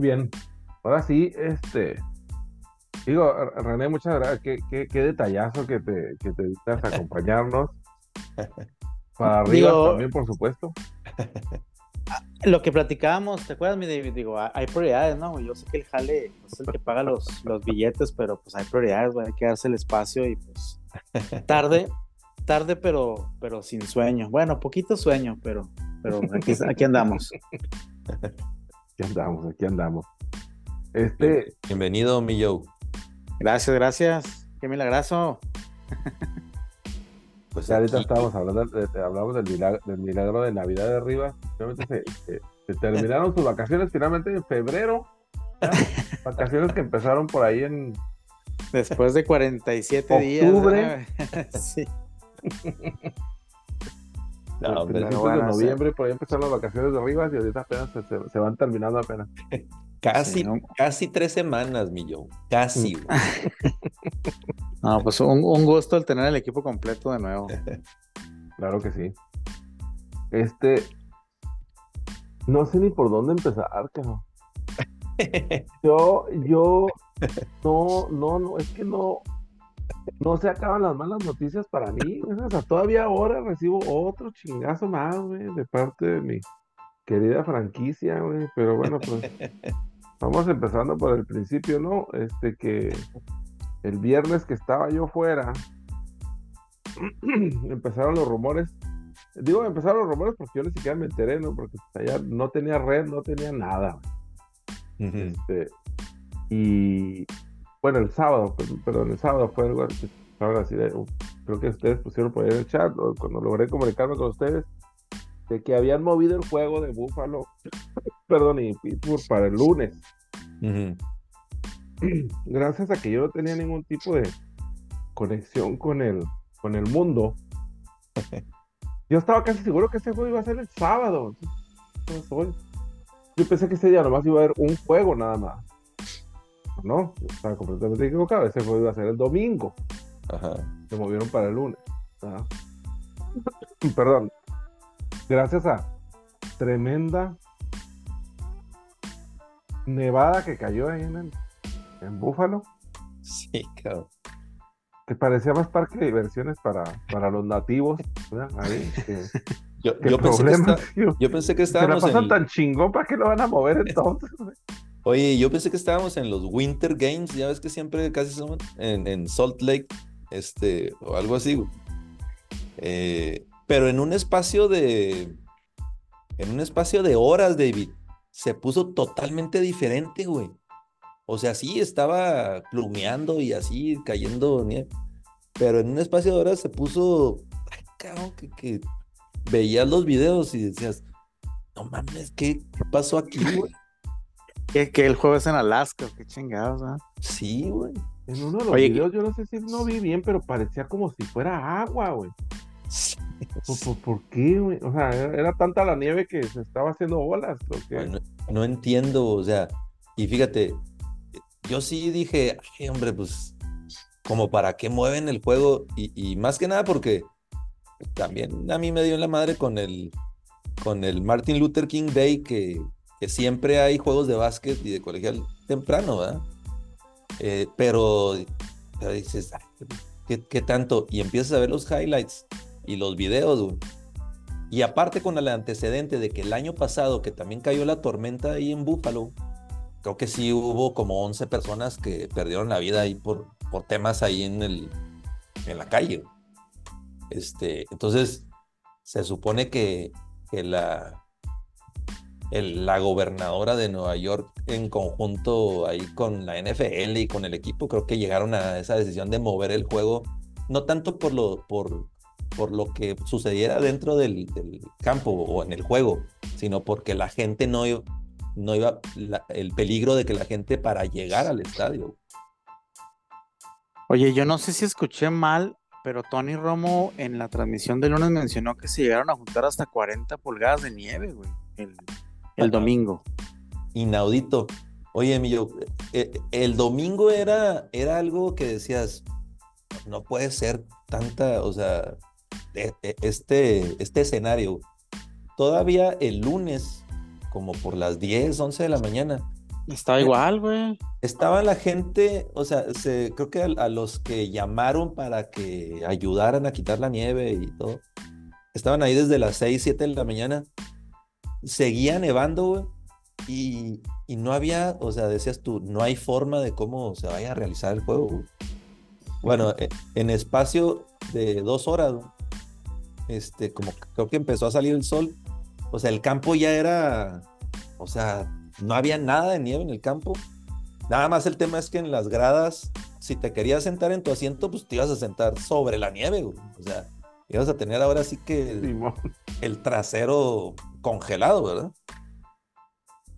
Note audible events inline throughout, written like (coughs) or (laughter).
Bien. Ahora sí, este. Digo, René, muchas gracias. Qué, qué, qué detallazo que te, que te a acompañarnos. (laughs) Para arriba también, por supuesto. (laughs) Lo que platicábamos, ¿te acuerdas, mi David? Digo, hay prioridades, ¿no? Yo sé que el jale es el que paga los, los billetes, pero pues hay prioridades, hay que darse el espacio y pues tarde, tarde, pero, pero sin sueño. Bueno, poquito sueño, pero, pero aquí, aquí andamos. (laughs) Aquí andamos, aquí andamos. Este... Bienvenido, mi Joe. Gracias, gracias. Qué milagroso. Pues ahorita estábamos hablando, de, hablamos del milagro, del milagro de Navidad de arriba. Finalmente se, terminaron sus vacaciones finalmente en febrero. (laughs) Vacaciones que empezaron por ahí en... Después de 47 octubre. días. (laughs) sí. No, de noviembre, por ahí empezaron las vacaciones de arriba y ahorita apenas se, van terminando apenas. (laughs) Casi, casi tres semanas, mi Casi. (laughs) no, pues un, gusto el tener el equipo completo de nuevo. (laughs) claro que sí. Este. No sé ni por dónde empezar, no yo, yo. No, no, no, es que no. No se acaban las malas noticias para mí. O sea, todavía ahora recibo otro chingazo más, güey, de parte de mi querida franquicia, güey. Pero bueno, pues. (laughs) Vamos empezando por el principio, ¿no? Este que el viernes que estaba yo fuera, (clears throat) empezaron los rumores. Digo, empezaron los rumores porque yo ni siquiera me enteré, ¿no? Porque allá no tenía red, no tenía nada. este, y bueno, el sábado, perdón, el sábado fue algo así, creo que ustedes pusieron por ahí en el chat, cuando logré comunicarme con ustedes, de que habían movido el juego de Buffalo, (laughs) perdón, y Pittsburgh para el lunes. (clears throat) Gracias a que yo no tenía ningún tipo de conexión con el, con el mundo, (laughs) yo estaba casi seguro que ese juego iba a ser el sábado. Yo pensé que ese día nomás iba a haber un juego nada más. No, estaba completamente equivocado. Ese juego iba a ser el domingo. Se movieron para el lunes. (clears throat) Perdón, gracias a tremenda nevada que cayó ahí en, en Búfalo. Sí, claro. Que parecía más parque de diversiones para, para los nativos. Ahí, (laughs) yo, pensé que yo, pensé que estábamos. Se la pasan tan chingón, ¿para qué lo van a mover (laughs) entonces? Oye, yo pensé que estábamos en los Winter Games, ya ves que siempre casi son en, Salt Lake, este, o algo así. Eh, pero en un espacio de. En un espacio de horas, David, se puso totalmente diferente, güey. O sea, sí estaba plumeando y así cayendo nieve. Pero en un espacio de horas se puso. Ay, cabrón, que, veías los videos y decías, no mames, ¿qué pasó aquí, güey? Que, que, el juego es en Alaska, qué chingados, ¿ah? Sí, güey. En uno de los videos, yo no sé si no vi bien, pero parecía como si fuera agua, güey. ¿Por, qué, güey? O sea, era, tanta la nieve que se estaba haciendo bolas. no, entiendo, o sea, y fíjate, yo sí dije, ay, hombre, pues, como para qué mueven el juego, y, más que nada porque también a mí me dio en la madre con el, con el Martin Luther King Day, que, que siempre hay juegos de básquet y de colegial temprano, ¿verdad? Eh, pero, dices, ¿qué, ¿qué, tanto? Y empiezas a ver los highlights y los videos, Y aparte con el antecedente de que el año pasado, que también cayó la tormenta ahí en Búfalo, creo que sí hubo como 11 personas que perdieron la vida ahí por, por temas ahí en, el, en la calle. Este, entonces, se supone que, que la, la gobernadora de Nueva York en conjunto ahí con la NFL y con el equipo, creo que llegaron a esa decisión de mover el juego, no tanto por, lo, por por lo que sucediera dentro del, campo o en el juego, sino porque la gente no, no iba, el peligro de que la gente para llegar al estadio. Oye, yo no sé si escuché mal, pero Tony Romo en la transmisión de lunes mencionó que se llegaron a juntar hasta 40 pulgadas de nieve, güey, domingo. Inaudito. Oye, Emilio, eh, el domingo era, era algo que decías, no puede ser tanta, o sea, e, e, este, este escenario. Todavía el lunes, como por las 10, 11 de la mañana, Estaba igual, güey. Estaba la gente, o sea, se, creo que a, a los que llamaron para que ayudaran a quitar la nieve y todo, estaban ahí desde las 6, 7 de la mañana. Seguía nevando, güey. Y, y no había, o sea, decías tú, no hay forma de cómo se vaya a realizar el juego. güey. Bueno, e- en espacio de dos horas, güey, este, como creo que empezó a salir el sol. O sea, el campo ya era, o sea, no había nada de nieve en el campo. Nada más el tema es que en las gradas, si te querías sentar en tu asiento, pues te ibas a sentar sobre la nieve, güey. O sea, ibas a tener ahora sí que el, el trasero congelado, ¿verdad?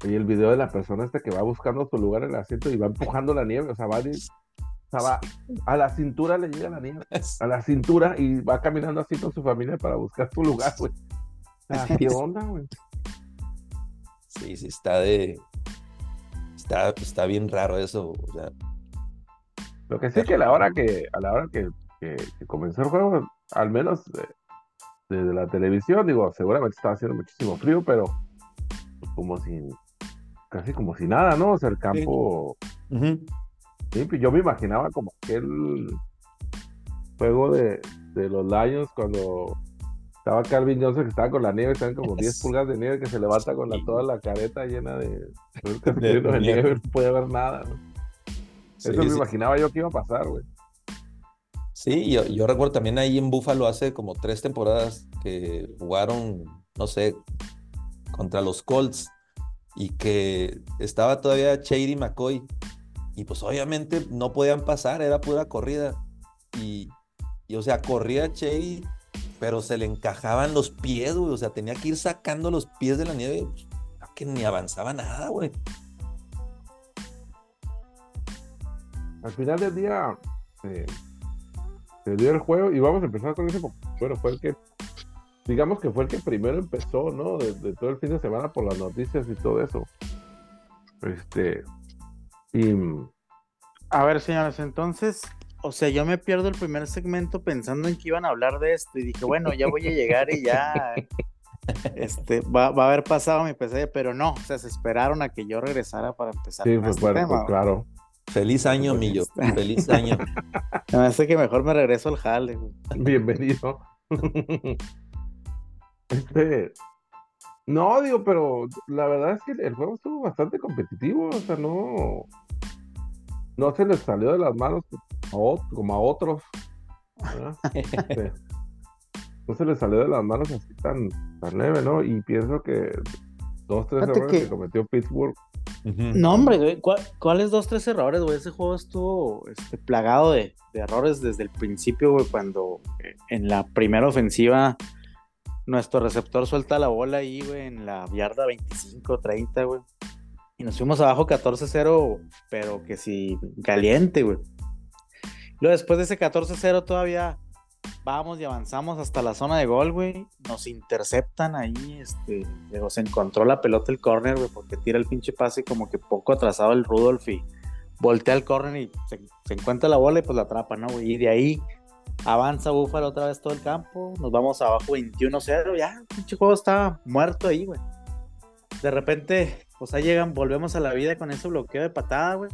Y el video de la persona esta que va buscando su lugar en el asiento y va empujando la nieve, o sea, va, o sea, va a la cintura le llega la nieve, a la cintura y va caminando así con su familia para buscar su lugar, güey. ¿Qué (laughs) onda, güey? Sí, sí, está de. Está, está bien raro eso. O sea, Lo que sí es que a la hora que, a la hora que, que- que comenzó el juego, al menos eh, desde la televisión, digo, seguramente estaba haciendo muchísimo frío, pero pues, como si, casi como si nada, ¿no? O sea, el campo limpio. Yo me imaginaba como aquel juego de, de los Lions cuando estaba Calvin Johnson que estaba con la nieve, estaban como 10 Es- pulgadas de nieve que se levanta con la, toda la careta llena de, (laughs) de, De de nieve. nieve, no puede ver nada, ¿no? Sí, Eso me sí. imaginaba yo que iba a pasar, güey. Sí, yo, recuerdo también ahí en Buffalo hace como tres temporadas que jugaron, no sé, contra los Colts y que estaba todavía Shady McCoy y pues obviamente no podían pasar, era pura corrida y, y, o sea, corría Shady, pero se le encajaban los pies, güey, o sea, tenía que ir sacando los pies de la nieve, pues, que ni avanzaba nada, güey. Al final del día eh, se dio el juego y vamos a empezar con ese bueno, fue el que, digamos que fue el que primero empezó, ¿no? De, de todo el fin de semana por las noticias y todo eso. Este, y A ver, señores, entonces, o sea, yo me pierdo el primer segmento pensando en que iban a hablar de esto y dije, bueno, ya voy a llegar y ya (laughs) este, va, va a haber pasado mi pesadilla, pero no, o sea, se esperaron a que yo regresara para empezar sí, con pues, este bueno, tema, pues, claro. Feliz año, Millo, feliz año. (laughs) Me hace que mejor me regreso al jale. Bienvenido. (laughs) Este, no, digo, pero la verdad es que el juego estuvo bastante competitivo, o sea, no, no se les salió de las manos como a otros. (laughs) Este, no se les salió de las manos así tan, tan leve, ¿no? Y pienso que dos, tres Fíjate errores que... que- cometió Pittsburgh, Ujú. No, hombre, güey, ¿cuál- ¿cuáles dos, tres errores, güey? Ese juego estuvo este, plagado de, de errores desde el principio, güey, cuando eh, en la primera ofensiva nuestro receptor suelta la bola ahí, güey, en la yarda 25, 30, güey. Y nos fuimos abajo 14-0, pero que sí, caliente, güey. Luego después de ese 14-0 todavía vamos y avanzamos hasta la zona de gol, güey. Nos interceptan ahí, este, se encontró la pelota el corner, güey, porque tira el pinche pase como que poco atrasado el Rudolph y voltea el corner y se, se encuentra la bola y pues la atrapa, ¿no, güey? Y de ahí avanza Búfalo otra vez todo el campo, nos vamos abajo 21-0, ya, el pinche juego está muerto ahí, güey. De repente, pues ahí llegan, volvemos a la vida con ese bloqueo de patada, güey.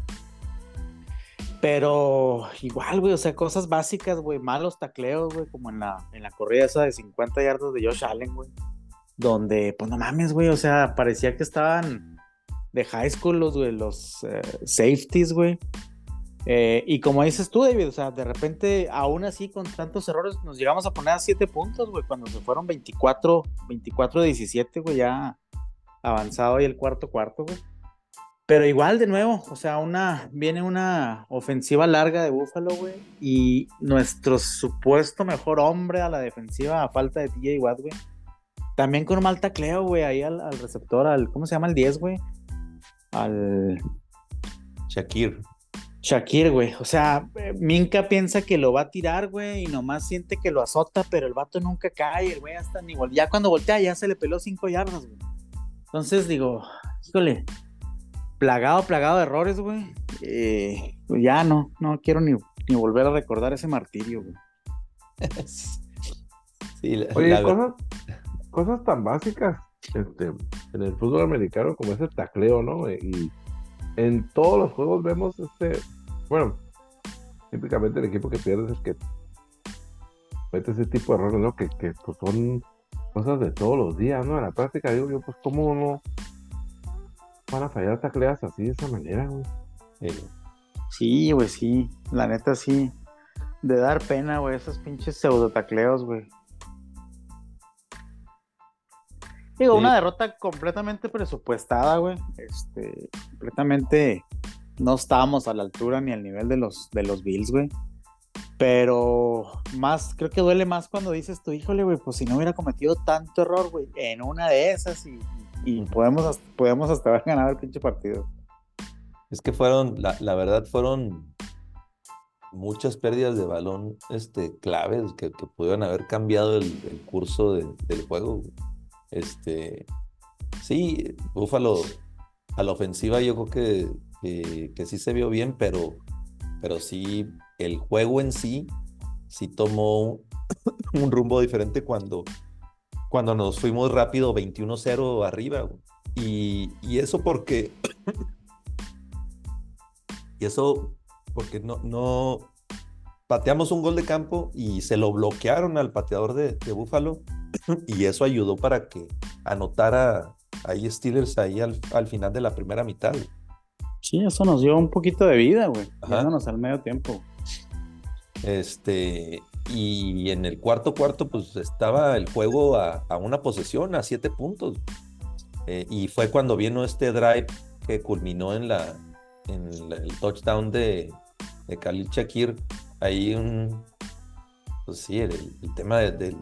Pero igual, güey, o sea, cosas básicas, güey, malos tacleos, güey, como en la, en la corrida esa de 50 yardas de Josh Allen, güey. Donde, pues no mames, güey, o sea, parecía que estaban de high school los, güey, los eh, safeties, güey. Eh, y como dices tú, David, o sea, de repente, aún así, con tantos errores, nos llegamos a poner a 7 puntos, güey, cuando se fueron 24, 24-17, güey, ya avanzado ahí el cuarto cuarto, güey. Pero igual, de nuevo, o sea, una, viene una ofensiva larga de Búfalo, güey, y nuestro supuesto mejor hombre a la defensiva, a falta de TJ Watt, güey, también con un mal tacleo, güey, ahí al, al receptor, al, ¿cómo se llama el 10, güey? Al Shakir. Shakir, güey. O sea, Minka piensa que lo va a tirar, güey, y nomás siente que lo azota, pero el vato nunca cae, el güey hasta ni Ya cuando voltea, ya se le peló cinco yardas, güey. Entonces digo, híjole, plagado, plagado de errores, güey. Eh, pues ya no, no quiero ni, ni volver a recordar ese martirio, güey. (laughs) Sí, la- Oye, la- cosas, cosas tan básicas este, en el fútbol americano como ese tacleo, ¿no? Y, en todos los juegos vemos este, bueno, típicamente el equipo que pierde es que mete ese tipo de errores, ¿no? Que, que pues, son cosas de todos los días, ¿no? En la práctica digo yo, pues cómo no van a fallar tacleas así de esa manera, güey. Sí, güey, sí. La neta sí. De dar pena, güey, esos pinches pseudo tacleos, güey. Digo, una derrota completamente presupuestada, güey. Este, completamente no estábamos a la altura ni al nivel de los, de los Bills, güey. Pero más, creo que duele más cuando dices tú, híjole, güey, pues si no hubiera cometido tanto error, güey, en una de esas y, y podemos, podemos hasta (laughs) haber ganado el pinche partido. Es que fueron, la, verdad, fueron muchas pérdidas de balón este, claves que, que pudieron haber cambiado el, curso del juego. Este, sí, Búfalo a la ofensiva yo creo que, que, sí se vio bien, pero, pero sí, el juego en sí sí tomó un (coughs) rumbo diferente cuando, cuando nos fuimos rápido 21-0 arriba. Y, y, eso porque (coughs) y eso porque no, no pateamos un gol de campo y se lo bloquearon al pateador de, de Búfalo (coughs) y eso ayudó para que anotara ahí Steelers ahí al, final de la primera mitad. Sí, eso nos dio un poquito de vida, güey. Yéndonos al medio tiempo. Este, y en el cuarto cuarto, pues estaba el juego a, una posesión, a siete puntos. Eh, y fue cuando vino este drive que culminó en la, en el touchdown de, de Khalil Shakir, ahí pues sí, el, tema del,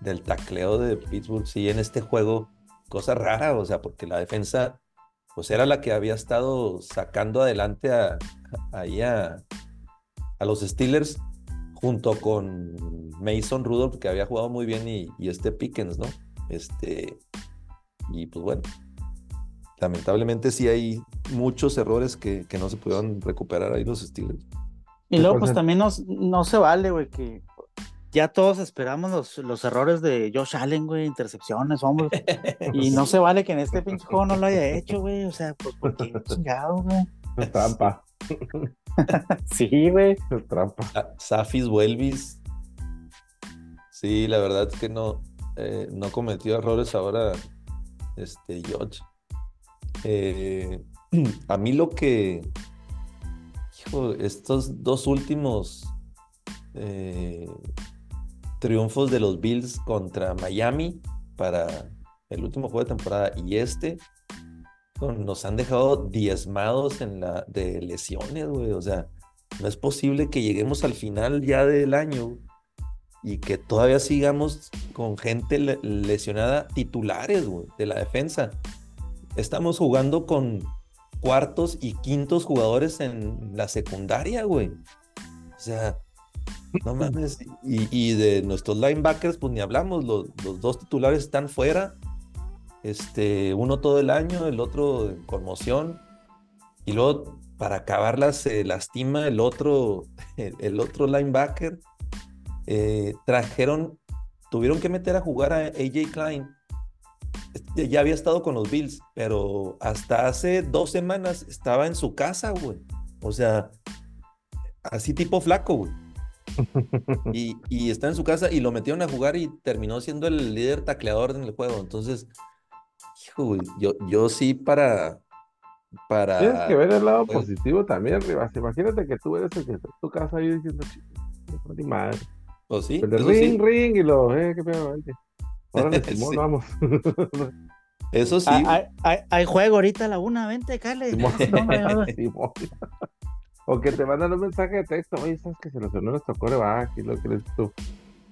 del tacleo de Pittsburgh, sí, en este juego, cosa rara, o sea, porque la defensa, pues era la que había estado sacando adelante a, ahí a, a los Steelers, junto con Mason Rudolph, que había jugado muy bien, y, y este Pickens, ¿no? Este, y pues bueno, lamentablemente sí hay muchos errores que, no se pudieron recuperar ahí los Steelers. Y luego pues también no, se vale, güey, que ya todos esperamos los, los errores de Josh Allen, güey, intercepciones, hombre. (laughs) y no se vale que en este pinche juego no lo haya hecho, güey. O sea, pues porque (laughs) chingado, güey. Trampa. (laughs) (laughs) sí, güey. Trampa. Safis Welvis. Sí, la verdad es que no, eh, no cometió errores ahora, este, George. Eh, (clears throat) a mí lo que, estos dos últimos eh, triunfos de los Bills contra Miami para el último juego de temporada y este nos han dejado diezmados en la de lesiones, güey. O sea, no es posible que lleguemos al final ya del año y que todavía sigamos con gente lesionada titulares, güey, de la defensa estamos jugando con cuartos y quintos jugadores en la secundaria, güey. O sea, no (laughs) mames. Y, de nuestros linebackers, pues ni hablamos. Los, dos titulares están fuera. Este, uno todo el año, el otro en conmoción. Y luego, para acabarla, se lastima el otro, (laughs) el, otro linebacker. Eh, trajeron, tuvieron que meter a jugar a AJ Klein ya había estado con los Bills, pero hasta hace dos semanas estaba en su casa, güey. O sea, así tipo flaco, güey. (laughs) Y, está en su casa y lo metieron a jugar y terminó siendo el líder tacleador en el juego. Entonces, yo, yo sí para, para. Tienes que ver el lado positivo también, Rivas. Imagínate que tú eres el que está en tu casa ahí diciendo, ni madre. ¿O sí? ring, ring, y lo, eh, qué pedo, (laughs) vamos. (laughs) Eso sí. Ah, hay, juego ahorita a la una, vente, Cale. (laughs) o que te mandan un mensaje de texto, oye, sabes que se nos sonó nuestro coreback y lo que les tú.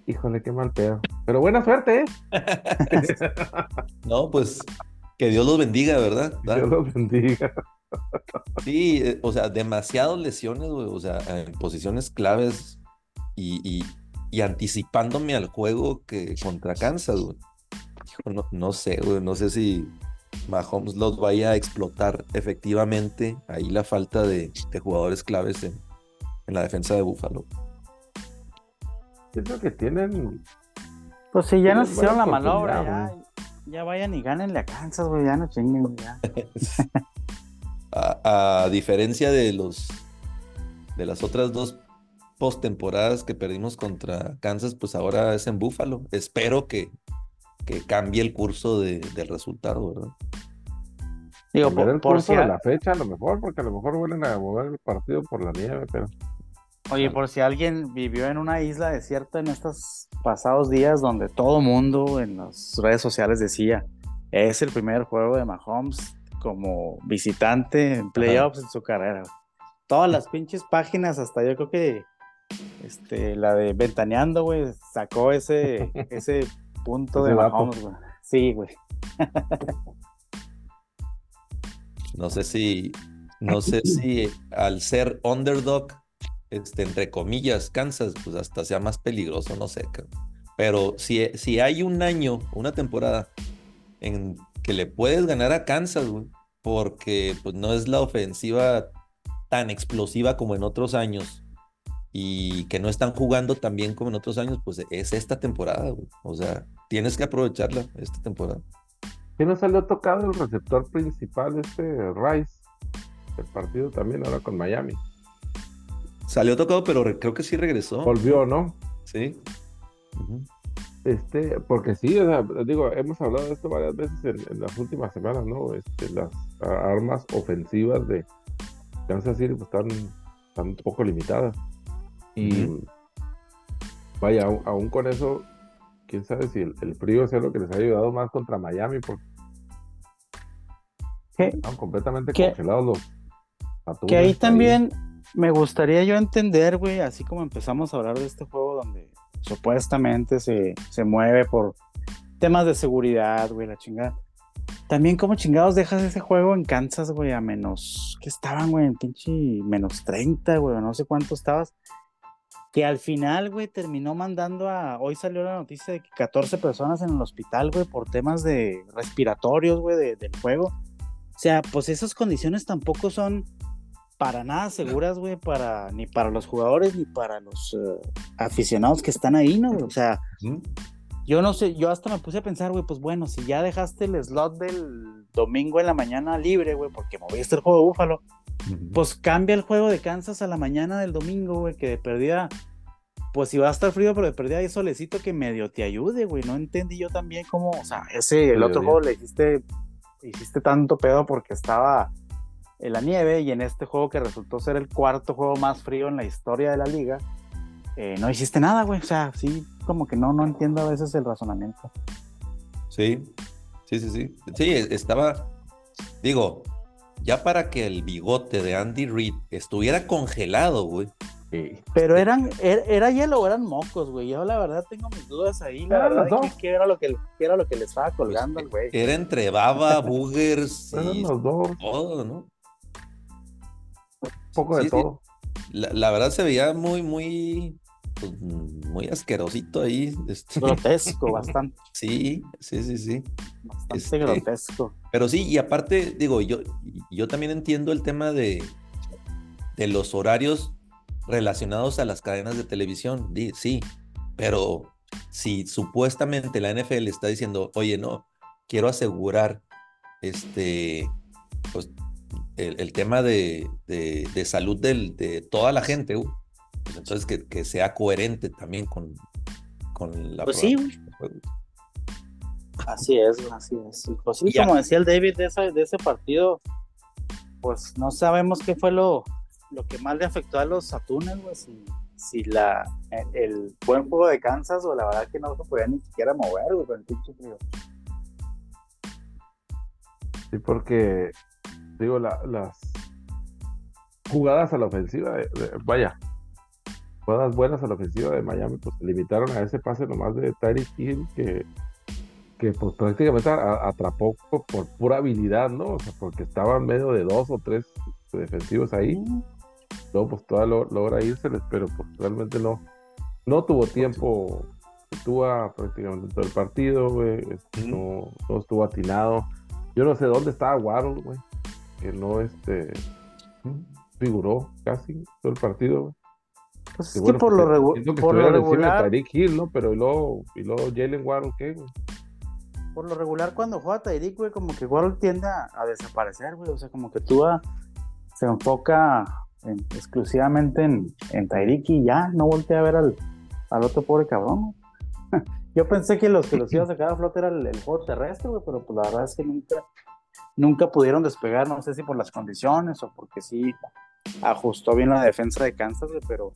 Híjole, qué mal pedo. Pero buena suerte, ¿eh? no, pues que Dios los bendiga, ¿verdad? Dios los bendiga. (laughs) Sí, eh, o sea, demasiadas lesiones, güey, o sea, en posiciones claves y, y anticipándome al juego que contra Kansas, güey. No, no sé, güey, no sé si Mahomes los vaya a explotar efectivamente. Ahí la falta de, jugadores claves en, la defensa de Búfalo. Pienso que tienen. Pues si ya nos hicieron la manobra, ya, ya, vayan y gánenle a Kansas, güey, ya no chinguen, ya. (laughs) a, diferencia de los de las otras dos postemporadas que perdimos contra Kansas, pues ahora es en Buffalo. Espero que, que cambie el curso del resultado, ¿verdad? Digo, por, el curso de la fecha a lo mejor, porque a lo mejor vuelven a mover el partido por la nieve, pero... Oye, por si alguien vivió en una isla desierta en estos pasados días donde todo mundo en las redes sociales decía, es el primer juego de Mahomes como visitante en playoffs en su carrera. Todas las pinches páginas, hasta yo creo que este, la de Ventaneando, güey, sacó ese, (laughs) ese punto de Mahomes, güey. Sí, güey. No sé si, no sé si al ser underdog, este, entre comillas, Kansas, pues hasta sea más peligroso, no sé. Pero si, si hay un año, una temporada en que le puedes ganar a Kansas, güey, porque pues no es la ofensiva tan explosiva como en otros años y que no están jugando tan bien como en otros años, pues es esta temporada, güey. O sea, tienes que aprovecharla esta temporada. ¿Quién no salió tocado el receptor principal, este Rice? El partido también ahora con Miami. Salió tocado, pero creo que sí regresó. Volvió, ¿no? Sí. Este, porque sí, digo, hemos hablado de esto varias veces en, las últimas semanas, ¿no? Este, las armas ofensivas de Kansas City pues, están, están un poco limitadas. Y vaya, aún, con eso, quién sabe si el, frío sea lo que les ha ayudado más contra Miami, porque están completamente congelados los Que ahí también me gustaría yo entender, güey, así como empezamos a hablar de este juego donde supuestamente se, se mueve por temas de seguridad, güey, la chingada. También como chingados dejas ese juego en Kansas, güey, a menos, ¿qué estaban, güey? En pinche menos 30, güey, no sé cuánto estabas. Que al final, güey, terminó mandando a. Hoy salió la noticia de que 14 personas en el hospital, güey, por temas de respiratorios, güey, del juego. O sea, pues esas condiciones tampoco son para nada seguras, güey, para, ni para los jugadores ni para los eh, aficionados que están ahí, ¿no? O sea, yo no sé, yo hasta me puse a pensar, güey, pues bueno, si ya dejaste el slot del domingo en la mañana libre, güey, porque moviste el juego de Búfalo, pues cambia el juego de Kansas a la mañana del domingo, güey, que de perdida, pues si va a estar frío, pero de perdida hay solecito que medio te ayude, güey, no entendí yo también cómo, o sea, ese, el otro juego le hiciste, hiciste tanto pedo porque estaba en la nieve y en este juego que resultó ser el cuarto juego más frío en la historia de la liga, eh, no hiciste nada, güey. O sea, sí, como que no, no entiendo a veces el razonamiento. Sí, sí, sí, sí. Sí, estaba, digo, ya para que el bigote de Andy Reid estuviera congelado, güey. Pero eran, er, era, hielo o eran mocos, güey. Yo la verdad tengo mis dudas ahí, la verdad, ¿qué, era lo que, era lo que le estaba colgando pues, güey? Era entre baba, boogers y todo, ¿no? Poco de todo. La, verdad se veía muy, muy, pues, muy asquerosito ahí. Este. Grotesco, (laughs) bastante. Sí, sí, sí, sí. Bastante este, grotesco. Pero sí, y aparte, digo, yo, yo también entiendo el tema de, de los horarios relacionados a las cadenas de televisión, sí, pero si supuestamente la NFL está diciendo, oye, no, quiero asegurar este, pues el, tema de, salud de toda la gente, pues entonces que, sea coherente también con, con la pues sí, Así es, así es. Pues sí, como decía el David de ese, de ese partido, pues no sabemos qué fue lo, lo que más le afectó a los Atunes, güey, si, si la, el, buen juego de Kansas o la verdad que no se podía ni siquiera mover, güey, con el pinche frío. Sí, porque digo, las jugadas a la ofensiva, vaya, jugadas buenas a la ofensiva de Miami, pues se limitaron a ese pase nomás de Tyreek Hill que, que pues prácticamente atrapó por pura habilidad, ¿no? O sea, porque estaban medio de dos o tres defensivos ahí. Luego pues toda logra irse, pero pues realmente no, no tuvo tiempo, estuvo prácticamente todo el partido, este, no, no estuvo atinado. Yo no sé dónde estaba Waddle, güey que no este figuró casi todo el partido. Pues es que por, lo, por lo regular. Hill, ¿no? Pero y luego, y luego Jalen Warren, ¿qué, güey? Por lo regular, cuando juega Tyreek, güey, como que Warren tiende a, desaparecer, güey. O sea, como que tú se enfoca exclusivamente en, en Tyreek y ya no voltea a ver al, al otro pobre cabrón. (laughs) Yo pensé que los que los iba a sacar a flote era el, juego terrestre, güey, pero pues la verdad es que nunca, nunca pudieron despegar, no sé si por las condiciones o porque sí ajustó bien la defensa de Kansas, güey, pero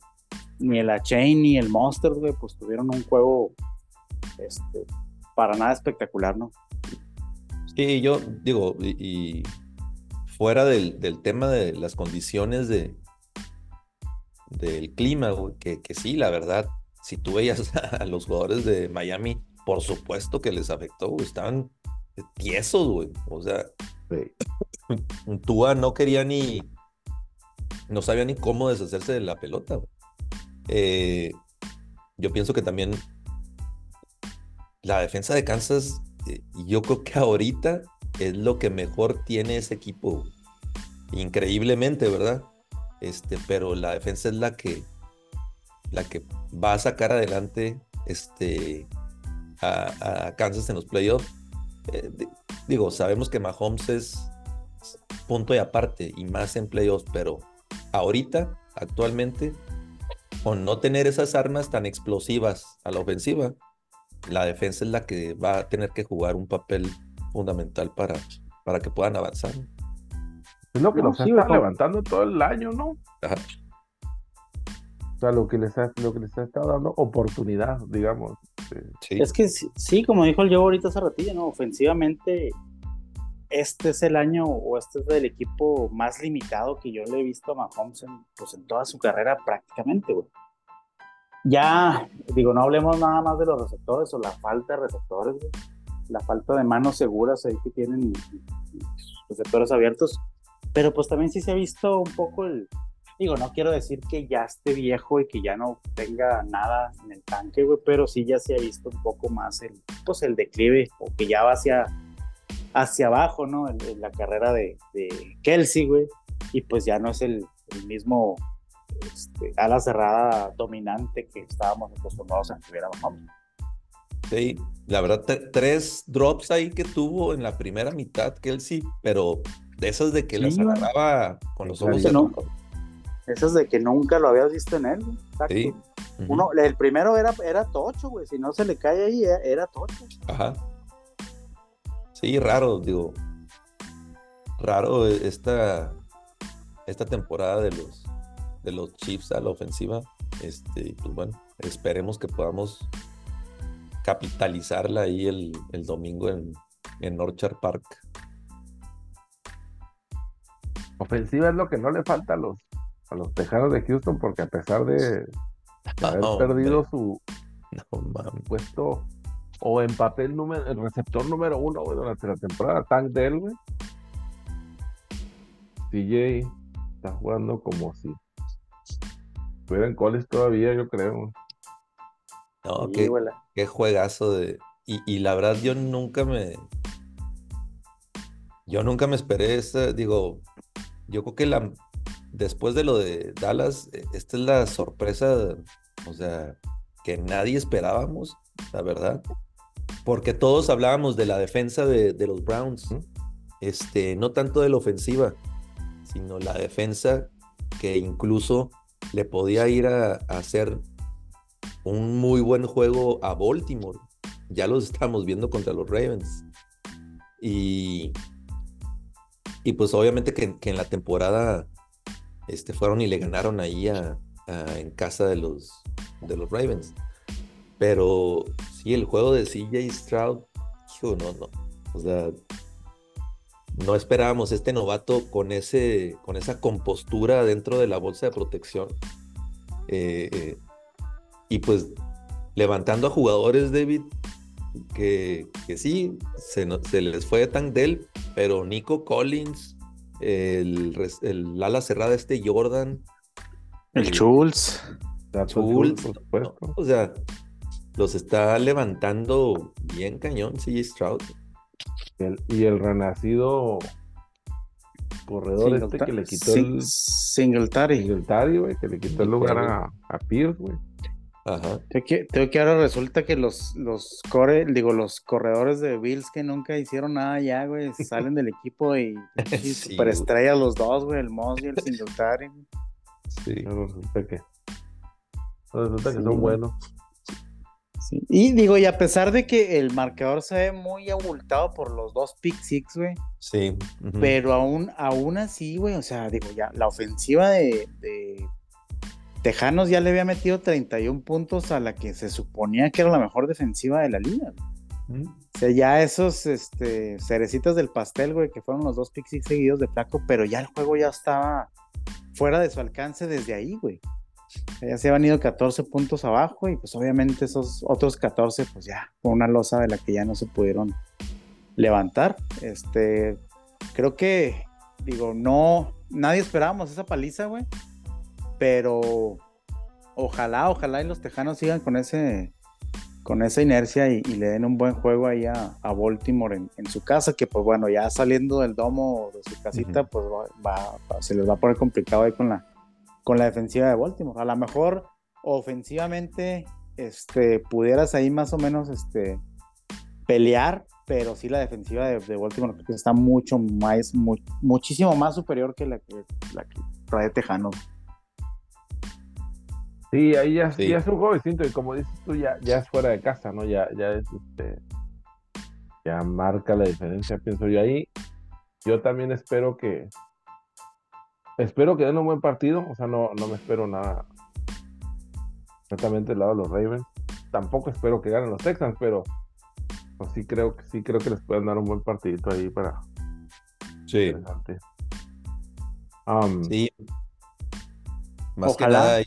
ni el A-Chain ni el Monster, güey, pues tuvieron un juego este, para nada espectacular, ¿no? Sí, yo digo, y, fuera del, tema de las condiciones de del clima, güey, que, que sí, la verdad, si tú veías (laughs) a los jugadores de Miami, por supuesto que les afectó, güey, estaban tiesos, güey, o sea, Tua no quería ni, no sabía ni cómo deshacerse de la pelota. Eh, yo pienso que también la defensa de Kansas, eh, yo creo que ahorita es lo que mejor tiene ese equipo. Increíblemente, ¿verdad? Este, pero la defensa es la que, la que va a sacar adelante este, a, Kansas en los playoffs. Eh, digo, sabemos que Mahomes es punto y aparte y más en playoffs, pero ahorita, actualmente, con no tener esas armas tan explosivas a la ofensiva, la defensa es la que va a tener que jugar un papel fundamental para, para que puedan avanzar. Es lo que nos está levantando todo el año, ¿no? Ajá. O sea, lo que les ha, lo que les ha estado dando oportunidad, digamos. Sí. Es que sí, como dijo el yo ahorita hace ratilla, ¿no? Ofensivamente, este es el año o este es el equipo más limitado que yo le he visto a Mahomes en, pues, en toda su carrera prácticamente, güey. Ya, digo, no hablemos nada más de los receptores o la falta de receptores, güey. La falta de manos seguras ahí que tienen receptores abiertos. Pero pues también sí se ha visto un poco el, digo, no quiero decir que ya esté viejo y que ya no tenga nada en el tanque, güey, pero sí ya se ha visto un poco más el, pues el declive o que ya va hacia hacia abajo, ¿no? En, la carrera de, Kelsey, güey. Y pues ya no es el, mismo este, ala cerrada dominante que estábamos acostumbrados a que tuviera Mahomes. Sí, la verdad, tres drops ahí que tuvo en la primera mitad, Kelsey, pero de esas de que las agarraba con los ojos. No, esas de que nunca lo habías visto en él, Sí. Uno, el primero era, era tocho, güey. Si no se le cae ahí, era tocho. Ajá. Sí, raro, digo. Raro esta, esta temporada de los, de los Chiefs a la ofensiva. Este, pues bueno, esperemos que podamos capitalizarla ahí el, el domingo en, en Orchard Park. Ofensiva es lo que no le falta a los, a los Tejanos de Houston, porque a pesar de (laughs) haber perdido su, puesto o en papel número, el receptor número uno, durante la temporada, Tank Dell, güey. CJ está jugando como si estuviera en college todavía, yo creo. No, qué, qué, juegazo de. Y, y, la verdad, yo nunca me. Yo nunca me esperé esta. Digo, yo creo que la. Después de lo de Dallas, e, esta es la sorpresa, o sea, que nadie esperábamos, la verdad porque todos hablábamos de la defensa de, los Browns, este, no tanto de la ofensiva, sino la defensa que incluso le podía ir a, hacer un muy buen juego a Baltimore. Ya los (laughs) estamos viendo contra los Ravens. Y, y pues obviamente que, en la temporada este, fueron y le ganaron ahí en casa de los, de los Ravens. Pero sí, el juego de CJ Stroud, no, no. O sea, no esperábamos este novato con, ese, con esa compostura dentro de la bolsa de protección. Eh, eh, y pues levantando a jugadores, David, que, que sí, se, se, les fue tan del, pero Nico Collins, el, el ala cerrada este Jordan. El Schultz. Schultz, o sea, los está levantando bien cañón, CJ Stroud. y el renacido corredor este que le quitó el Singletary. Singletary, güey, que le quitó el lugar a, a Pierce, güey. Ajá. Tengo que, ahora resulta que los, los core, digo, los corredores de Bills que nunca hicieron nada ya, güey, salen del equipo y, (laughs) y Sí, superestrellas los dos, güey, el Moss y el Singletary. Sí. Pero resulta que, resulta que son güey. buenos. Sí. Y digo, y a pesar de que el marcador se ve muy abultado por los dos pick six, güey, Sí. pero aún, aún así, güey, o sea, digo, ya, la ofensiva de, de Tejanos ya le había metido 31 puntos a la que se suponía que era la mejor defensiva de la liga. Ujú. O sea, ya esos este, cerecitas del pastel, güey, que fueron los dos pick six seguidos de Flaco, pero ya el juego ya estaba fuera de su alcance desde ahí, güey. O sea, ya se habían ido 14 puntos abajo y pues obviamente esos otros 14, pues ya, fue una losa de la que ya no se pudieron levantar. Este, creo que, digo, no, nadie esperábamos esa paliza, güey, pero ojalá, ojalá y los tejanos sigan con ese con esa inercia y, y le den un buen juego ahí a, a Baltimore en, en su casa, que pues bueno, ya saliendo del domo de su casita, pues va, se les va a poner complicado ahí con la, con la defensiva de Baltimore. A lo mejor ofensivamente este, pudieras ahí más o menos este, pelear, pero sí la defensiva de, de Baltimore creo que está mucho más, mu- muchísimo más superior que la que, la que trae Tejano. Sí, ahí ya, Sí. ya es un juego distinto y como dices tú, ya, ya es fuera de casa, ¿no? Ya, ya es este, ya marca la diferencia, pienso yo ahí. Yo también espero que, espero que den un buen partido, o sea, no, no me espero nada completamente del lado de los Ravens. Tampoco espero que ganen los Texans, pero pues, sí creo que sí creo que les pueden dar un buen partidito ahí para Sí. interesante. Um, Sí. Más Ojalá. que nada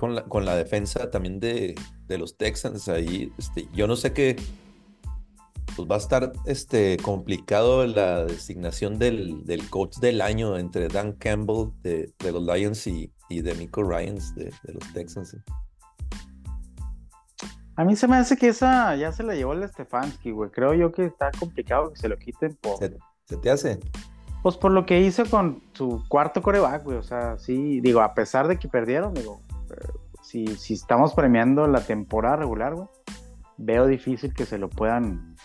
con la, con la defensa también de, de los Texans ahí, este, yo no sé qué, pues va a estar este, complicado la designación del, del coach del año entre Dan Campbell de, de los Lions y, y de Nico Ryans de, de los Texans. A mí se me hace que esa ya se la llevó el Stefanski, güey. Creo yo que está complicado que se lo quiten por, ¿Se, se te hace? pues por lo que hizo con su cuarto coreback, güey. O sea, sí, digo, a pesar de que perdieron, digo, eh, si, si estamos premiando la temporada regular, güey, veo difícil que se lo puedan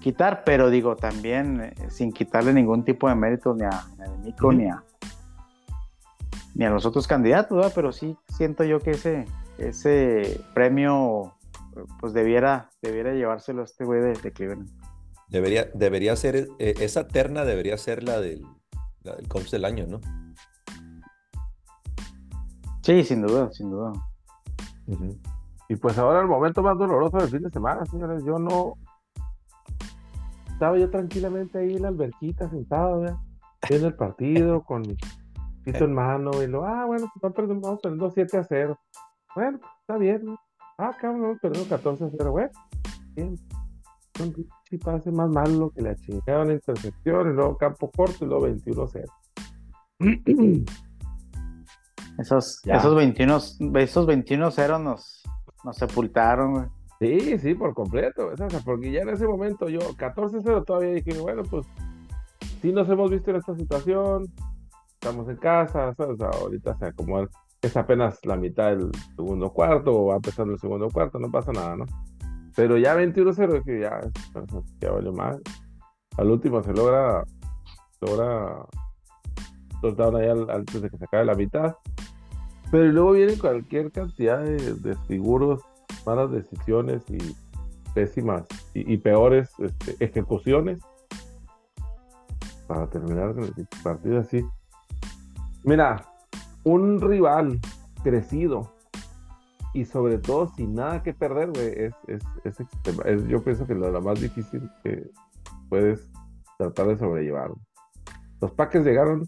quitar, pero digo, también eh, sin quitarle ningún tipo de mérito ni a, ni a Nico ni a ni a los otros candidatos, ¿verdad? pero sí siento yo que ese, ese premio pues debiera, debiera llevárselo este güey de, de Cleveland. Debería, debería ser, eh, esa terna debería ser la del, la del coach del año, ¿no? Sí, sin duda, sin duda. Ujú. Y pues ahora el momento más doloroso del fin de semana, señores. Yo no. Estaba yo tranquilamente ahí en la alberquita sentado, ¿verdad? viendo el partido (laughs) con mi pito en mano y lo, ah, bueno, pues vamos perdiendo 7 a 0. Bueno, pues, está bien. ¿no? Ah, cabrón, vamos perdiendo 14 a 0. Bueno, bien. Pinche pase más malo que la chingada, una intercepción, y luego campo corto y luego 21 a 0. (clears throat) Esos, Ya. esos 21, esos 21-0 nos, nos sepultaron, güey. Sí, sí, por completo, o sea, porque ya en ese momento yo, 14-0 todavía dije, bueno, pues sí nos hemos visto en esta situación, estamos en casa, ¿sabes? ahorita se acomoda, es apenas la mitad del segundo cuarto, o va empezando el segundo cuarto, no pasa nada, ¿no? Pero ya 21-0 dije, ya, ya vale más. Al último se logra, logra touchdown ahí antes de que se acabe la mitad. Pero luego viene cualquier cantidad de desfiguros malas decisiones y pésimas y, y peores este, ejecuciones para terminar el partido así. Mira, un rival crecido y sobre todo sin nada que perder, güey, es, es, es es- yo pienso que lo, lo más difícil que puedes tratar de sobrellevar. Los Packers llegaron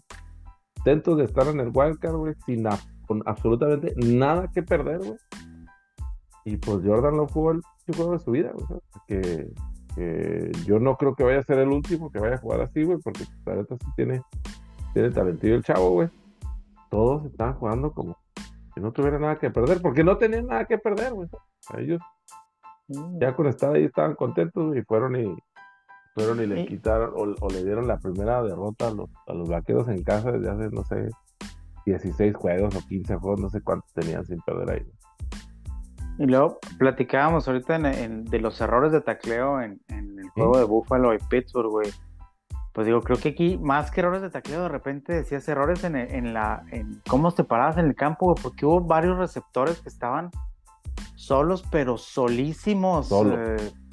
intentos de estar en el wildcard, güey, sin con absolutamente nada que perder, güey. Y pues Jordan no jugó el juego de su vida, güey. Que, que yo no creo que vaya a ser el último que vaya a jugar así, güey, porque la neta sí tiene, tiene talentillo el chavo, güey. Todos estaban jugando como que no tuviera nada que perder, porque no tenían nada que perder, güey. Ellos ya con estar ahí estaban contentos y fueron y fueron y le quitaron o, o le dieron la primera derrota a los, a los vaqueros en casa desde hace, no sé, 16 juegos o 15 juegos, no sé cuántos tenían sin perder ahí. Y luego platicábamos ahorita de los errores de tacleo en, el juego de Buffalo y Pittsburgh, güey. Pues digo, creo que aquí, más que errores de tacleo, de repente decías errores en, en la, en cómo te parabas en el campo, güey, porque hubo varios receptores que estaban solos, pero solísimos. Eh, o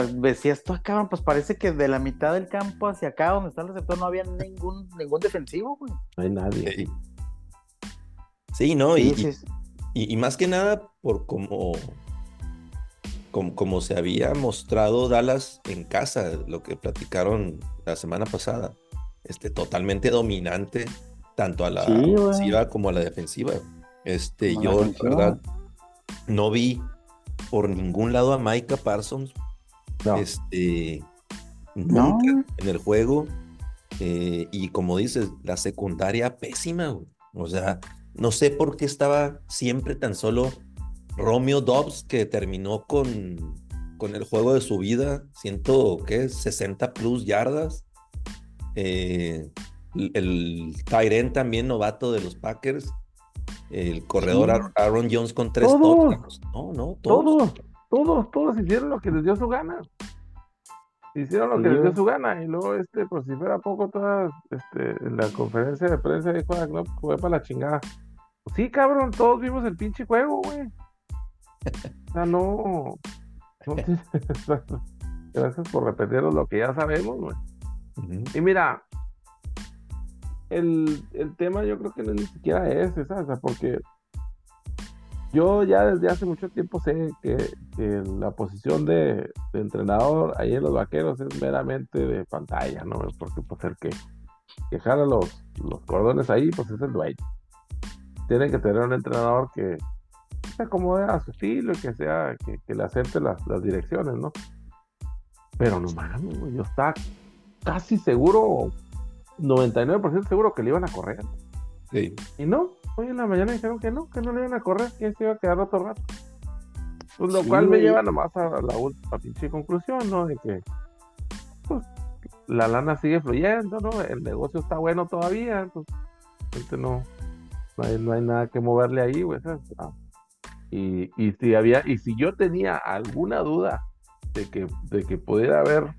sea, decías tú acá, pues parece que de la mitad del campo hacia acá, donde está el receptor, no había ningún, ningún defensivo, güey. No hay nadie. Sí, ¿no? y, Y, más que nada por como, como, como, se había mostrado Dallas en casa, lo que platicaron la semana pasada. Este, totalmente dominante, tanto a la ofensiva como a la defensiva. Este, yo, la verdad, no vi por ningún lado a Micah Parsons. Este, nunca en el juego. Eh, y como dices, la secundaria pésima, O sea, no sé por qué estaba siempre tan solo Romeo Dobbs, que terminó con, con el juego de su vida, siento que 60 plus yardas. Eh, el Tyren también novato de los Packers el corredor Aaron Jones con tres todos, No, no, todos. Todos. Todos, hicieron lo que les dio su gana. Hicieron lo que les dio su gana. Y luego, este, por si fuera poco, todas, este, en la conferencia de prensa dijo, no, fue para la chingada. Pues sí, cabrón, todos vimos el pinche juego, güey. O sea, no. (laughs) (laughs) Gracias por repetirnos lo que ya sabemos, güey. Y mira, el, tema yo creo que no ni siquiera es esa, porque yo ya desde hace mucho tiempo sé que, la posición de, entrenador ahí en los vaqueros es meramente de pantalla, ¿no? Porque pues el que, que los, cordones ahí, pues es el dueño. Tienen que tener un entrenador que se acomode a su estilo y que sea, que, le acepte las, direcciones, ¿no? Pero no mames, yo estaba casi seguro 99% seguro que le iban a correr. Sí. Y no, hoy en la mañana dijeron que no, que no le iban a correr, que se iba a quedar otro rato. Pues lo cual me lleva nomás a la última pinche conclusión, ¿no? De que pues, la lana sigue fluyendo, ¿no? El negocio está bueno todavía, pues no, no hay, no hay nada que moverle ahí, güey. Ah. Y, y si había, y si yo tenía alguna duda de que, de que pudiera haber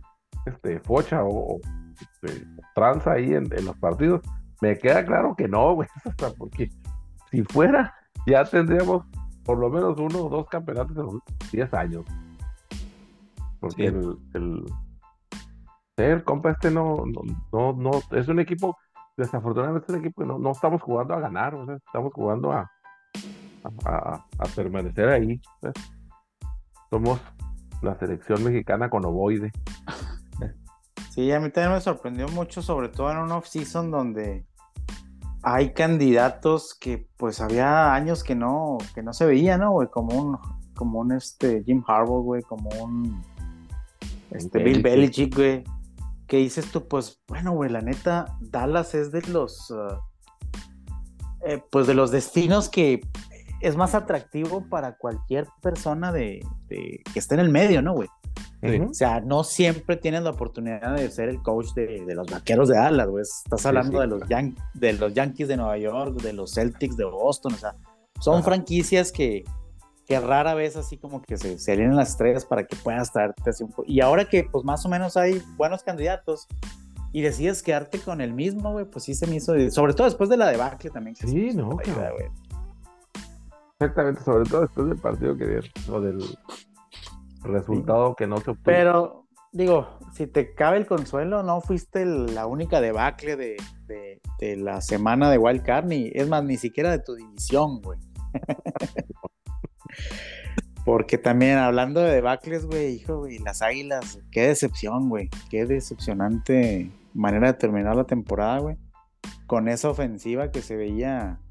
este focha o, este, tranza ahí en, los partidos. Me queda claro que no, güey, (laughs) porque si fuera, ya tendríamos por lo menos uno o dos campeonatos en los 10 años. Porque el, el, compa este no, no, no, es un equipo, desafortunadamente es un equipo que no, no estamos jugando a ganar, estamos jugando a, a, permanecer ahí. Somos la selección mexicana con ovoide. Sí, a mí también me sorprendió mucho, sobre todo en un off-season donde hay candidatos que pues había años que no, que no se veía, ¿no, güey? Como un, como un este Jim Harbaugh, güey, como un este, Bill Belichick, güey. ¿Qué dices tú? Pues bueno, güey, la neta, Dallas es de los, uh, eh, pues de los destinos que es más atractivo para cualquier persona de, de que esté en el medio, ¿no, güey? O sea, no siempre tienes la oportunidad de ser el coach de, los vaqueros de Dallas, güey. Estás hablando de, los de los Yankees de Nueva York, de los Celtics de Boston, o sea, son franquicias que, que, rara vez así como que se, se alinean las estrellas para que puedas traerte así un poco. Y ahora que pues más o menos hay buenos candidatos y decides quedarte con el mismo, güey, pues sí se me hizo, sobre todo después de la debacle también. sí, no, Exactamente, sobre todo después del partido que dieron, o del resultado que no se obtuvo. Pero, digo, si te cabe el consuelo, no fuiste la única debacle de, de, la semana de Wild Card, ni, es más, ni siquiera de tu división, güey. (laughs) Porque también hablando de debacles, güey, hijo, güey, las águilas, qué decepción, güey. Qué decepcionante manera de terminar la temporada, güey. Con esa ofensiva que se veía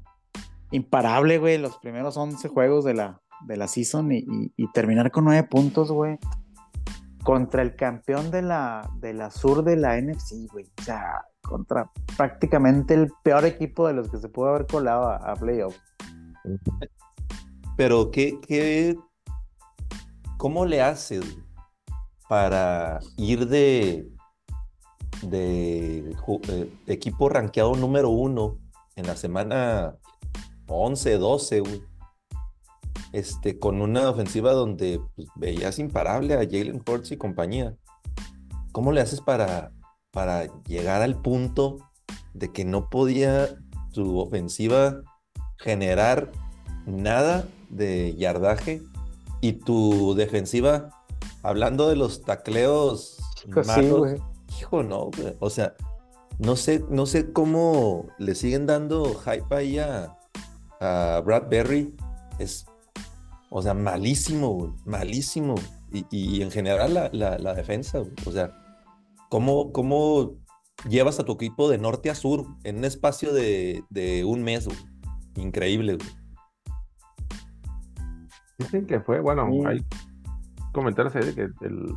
imparable, güey, los primeros 11 juegos de la, de la season y, terminar con nueve puntos, güey. Contra el campeón de la, de la sur de la NFC, güey. O sea, contra prácticamente el peor equipo de los que se pudo haber colado a, playoffs. Pero, ¿qué, ¿qué, cómo le haces para ir de, de, de equipo rankeado número uno en la semana 11, 12, güey? Este, con una ofensiva donde pues, veías imparable a Jalen Hurts y compañía. ¿Cómo le haces para, para llegar al punto de que no podía tu ofensiva generar nada de yardaje y tu defensiva, hablando de los tacleos Pues malos, hijo, no, güey. o sea, no sé, no sé cómo le siguen dando hype ahí a, a Bradbury. Es, o sea, malísimo, güey, malísimo. Y, y en general la, la- la defensa, güey. o sea, ¿cómo, ¿cómo llevas a tu equipo de norte a sur en un espacio de, de un mes? güey? Increíble, güey. Dicen que fue, bueno, Sí. hay comentarios ahí de que el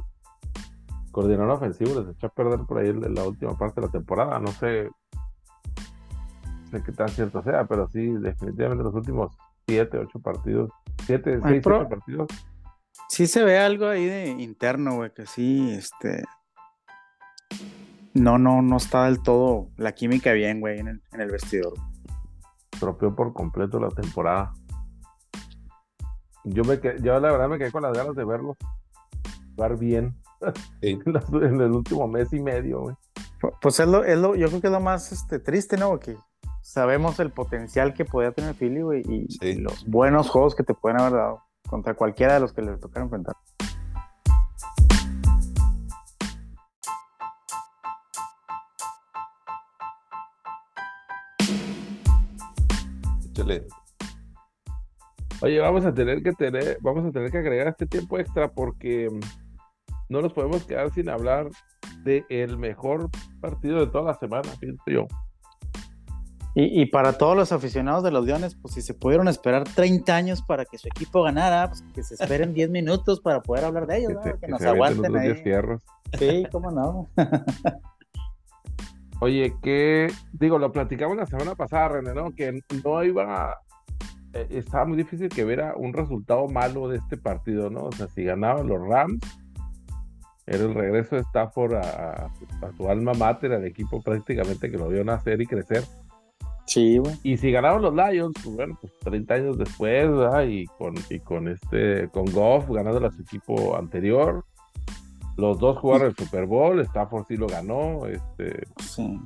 coordinador ofensivo les echó a perder por ahí la última parte de la temporada. No sé, no sé qué tan cierto sea, pero sí, definitivamente los últimos siete, ocho partidos, siete, Ay, seis, pro- siete partidos, Sí se ve algo ahí de interno, güey, que sí, este... No, no, no está del todo la química bien, güey, en el, en el vestidor. tropeó por completo la temporada. Yo, me quedé- yo la verdad me quedé con las ganas de verlos jugar bien Sí. (laughs) en, el último mes y medio, güey. Pu- Pues es lo, es lo, yo creo que es lo más este, triste, ¿no? Que sabemos el potencial que podía tener Philly, güey, y, Sí. y los buenos juegos que te pueden haber dado contra cualquiera de los que le tocaron enfrentar. Échale. Oye, vamos a tener que tener, vamos a tener que agregar este tiempo extra porque mm, no nos podemos quedar sin hablar de el mejor partido de toda la semana, pienso yo. Y, y para todos los aficionados de los Leones, pues si se pudieron esperar 30 años para que su equipo ganara, pues que se esperen 10 minutos para poder hablar de ellos, Que, ¿no? se- que que nos aguanten ahí. 10 fierros. Sí, cómo no. (laughs) Oye, que digo, lo platicamos la semana pasada, René, ¿no? Que no iba, eh, estaba muy difícil que viera un resultado malo de este partido, ¿no? O sea, si ganaban los Rams, era el regreso de Stafford a, a- a su alma mater, al equipo prácticamente que lo vio nacer y crecer. Sí, güey. Y si ganaban los Lions, pues bueno, pues 30 años después, ¿verdad? Y con, y con este, con Goff ganándole a su equipo anterior. Los dos jugaron el Super Bowl, Stafford sí lo ganó, este, Sí.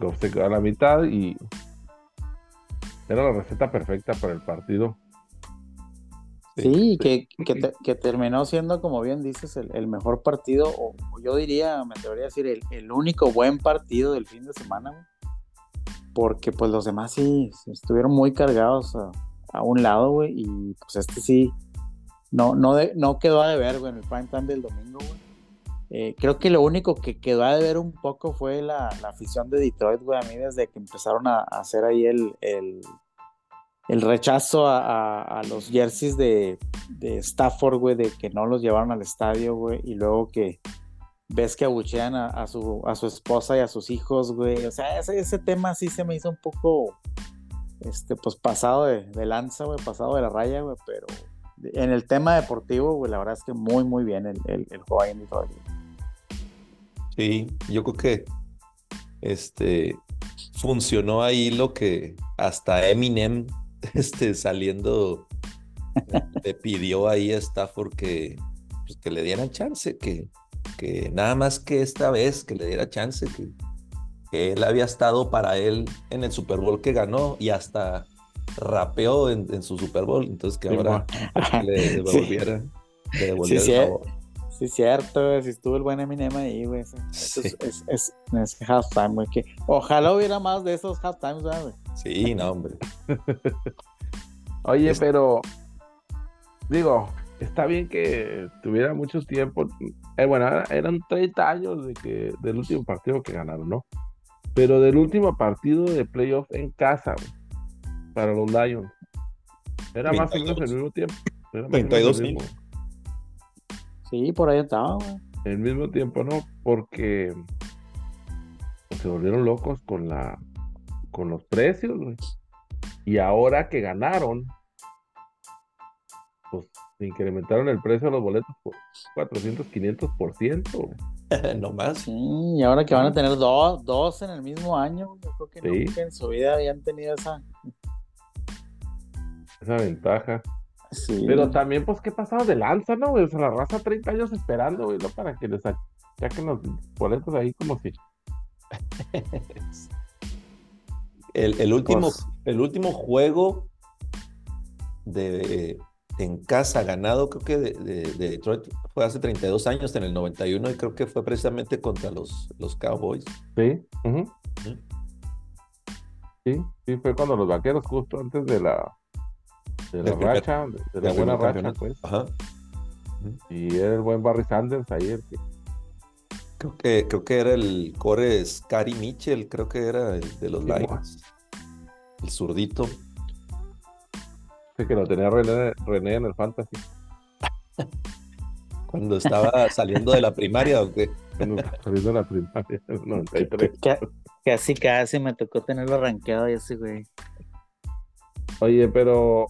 Goff se quedó a la mitad y era la receta perfecta para el partido. Sí, que, que, te- que terminó siendo, como bien dices, el, el mejor partido, o o yo diría, me atrevería a decir, el, el único buen partido del fin de semana, güey. Porque pues los demás sí estuvieron muy cargados a, un lado, güey, y pues este sí no, no, quedó a deber, güey, en el prime time del domingo, güey. Eh, creo que lo único que quedó a deber un poco fue la, la afición de Detroit, güey, a mí desde que empezaron a, hacer ahí el, el, el rechazo a, a- a los jerseys de, de Stafford, güey, de que no los llevaron al estadio, güey, y luego que ves que abuchean a, su, a su esposa y a sus hijos, güey. O sea, ese, ese tema sí se me hizo un poco, este, pues pasado de, de lanza, güey, pasado de la raya, güey, pero en el tema deportivo, güey, la verdad es que muy, muy bien el, el, el juego ahí en Detroit. Sí, yo creo que este funcionó ahí lo que hasta Eminem (laughs) este, saliendo le pidió ahí a Stafford que, pues, que le dieran chance, que, que nada más que esta vez que le diera chance, que, que él había estado para él en el Super Bowl que ganó y hasta rapeó en, en su Super Bowl, entonces que Sí, ahora (laughs) le Sí. devolviera, le devolviera Sí, el sí, favor. Sí, cierto, si estuvo el buen Eminem ahí, güey. Sí. Es, es, es, ese halftime, güey. Que ojalá hubiera más de esos halftimes, ¿verdad, güey. Sí, no, hombre. (laughs) Oye, Es- pero digo, está bien que tuviera mucho tiempo. Eh, bueno, era- eran 30 años de que, del último partido que ganaron, ¿no? Pero del último partido de playoff en casa, güey, para los Lions. Era más o menos 32. el mismo tiempo. Era más o menos 32 el mismo, Sí, por ahí estaba, güey. el mismo tiempo, ¿no? Porque se volvieron locos con la con los precios, güey. Y ahora que ganaron, pues incrementaron el precio de los boletos por 400, 500 por ciento, güey. (laughs) no más. Sí, y ahora que van a tener dos, dos en el mismo año, yo creo que Sí. nunca en su vida habían tenido esa, Esa ventaja. Sí. Pero también, pues, ¿qué pasado de lanza, no, güey? O sea, la raza 30 años esperando, güey, ¿no? Para que les saquen los boletos ahí como si. (laughs) El, el último, Pues- el último juego de, en casa ganado, creo que de, de- de Detroit fue hace 32 años, en el 91, y creo que fue precisamente contra los, los Cowboys. Sí. Sí, sí, fue cuando los vaqueros, justo antes de la, de la primer- racha, de, la buena racha, campeonato. pues. Ajá. Y era el buen Barry Sanders ahí el que. Creo que, creo que era el core Scary Mitchell, creo que era el de los Sí, Lions. El zurdito. El que lo tenía René, René en el Fantasy. Cuando estaba saliendo de la primaria, ¿o qué? cuando Saliendo de la primaria, en el Que, 93. que- casi, casi me tocó tenerlo arranqueado y ese, güey. Oye, pero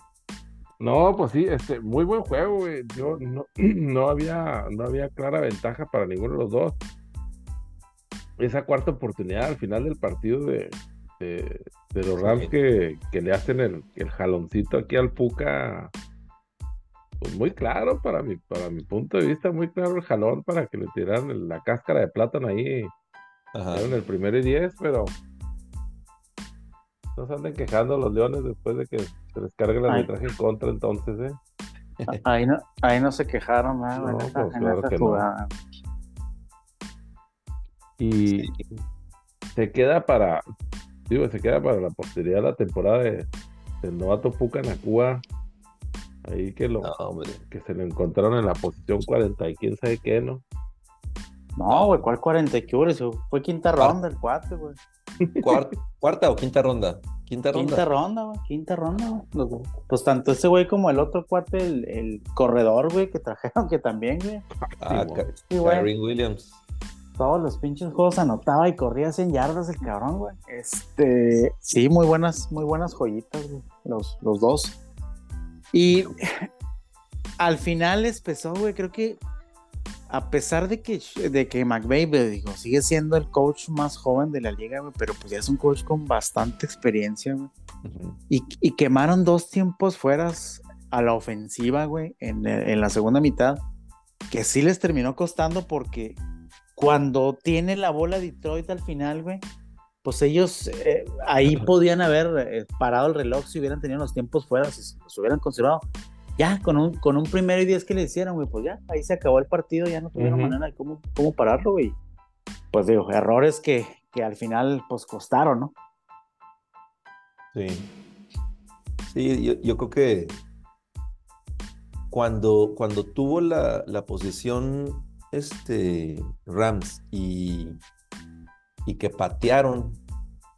no, pues sí, este, muy buen juego, güey. Yo no, (clears throat) no había, no había clara ventaja para ninguno de los dos. Esa cuarta oportunidad al final del partido de, de, de los Rams Sí. que, que le hacen el, el jaloncito aquí al Puca, pues muy claro para mi, para mi punto de vista, muy claro el jalón para que le tiraran el- la cáscara de plátano ahí Ajá. en el primero y diez, pero no se anden quejando los leones después de que se les cargue el arbitraje en contra, entonces, ¿eh? Ahí no, ahí no se quejaron, ¿verdad, No, en esa- pues, en esa que no. jugada. Y se queda para, se queda para la posteridad de la temporada de, del novato Puka Nakua, ahí que lo, No, que se lo encontraron en la posición 40 y quién sabe qué, ¿no? No, güey, ¿cuál 40 cures? Fue quinta ronda el cuate, güey. Cuar- ¿Cuarta o quinta ronda? Quinta ronda. Quinta ronda, güey, quinta ronda, güey. Pues tanto ese güey como el otro cuate, el, el corredor, güey, que trajeron, (laughs) que también, güey. Ah, Sí. Kyren Williams. Todos los pinches juegos anotaba y corría 100 yardas el cabrón, güey. Este, sí, muy buenas, muy buenas joyitas, güey, los, los dos. Y (laughs) al final les pesó, güey, creo que a pesar de que, de que McVay, güey, digo, sigue siendo el coach más joven de la liga, güey, pero pues ya es un coach con bastante experiencia, güey. Ujú. Y, y quemaron dos tiempos fueras a la ofensiva, güey, en, en la segunda mitad, que sí les terminó costando porque cuando tiene la bola Detroit al final, güey, pues ellos eh, ahí podían haber eh, parado el reloj si hubieran tenido los tiempos fuera, si los hubieran conservado. Ya, con un, con un primero y diez que le hicieron, güey, pues ya, ahí se acabó el partido, ya no tuvieron manera de cómo, cómo pararlo, güey. Pues digo, errores que, que al final, pues costaron, ¿no? Sí. Sí, yo, yo creo que cuando, cuando tuvo la, la posesión este, Rams y, y que patearon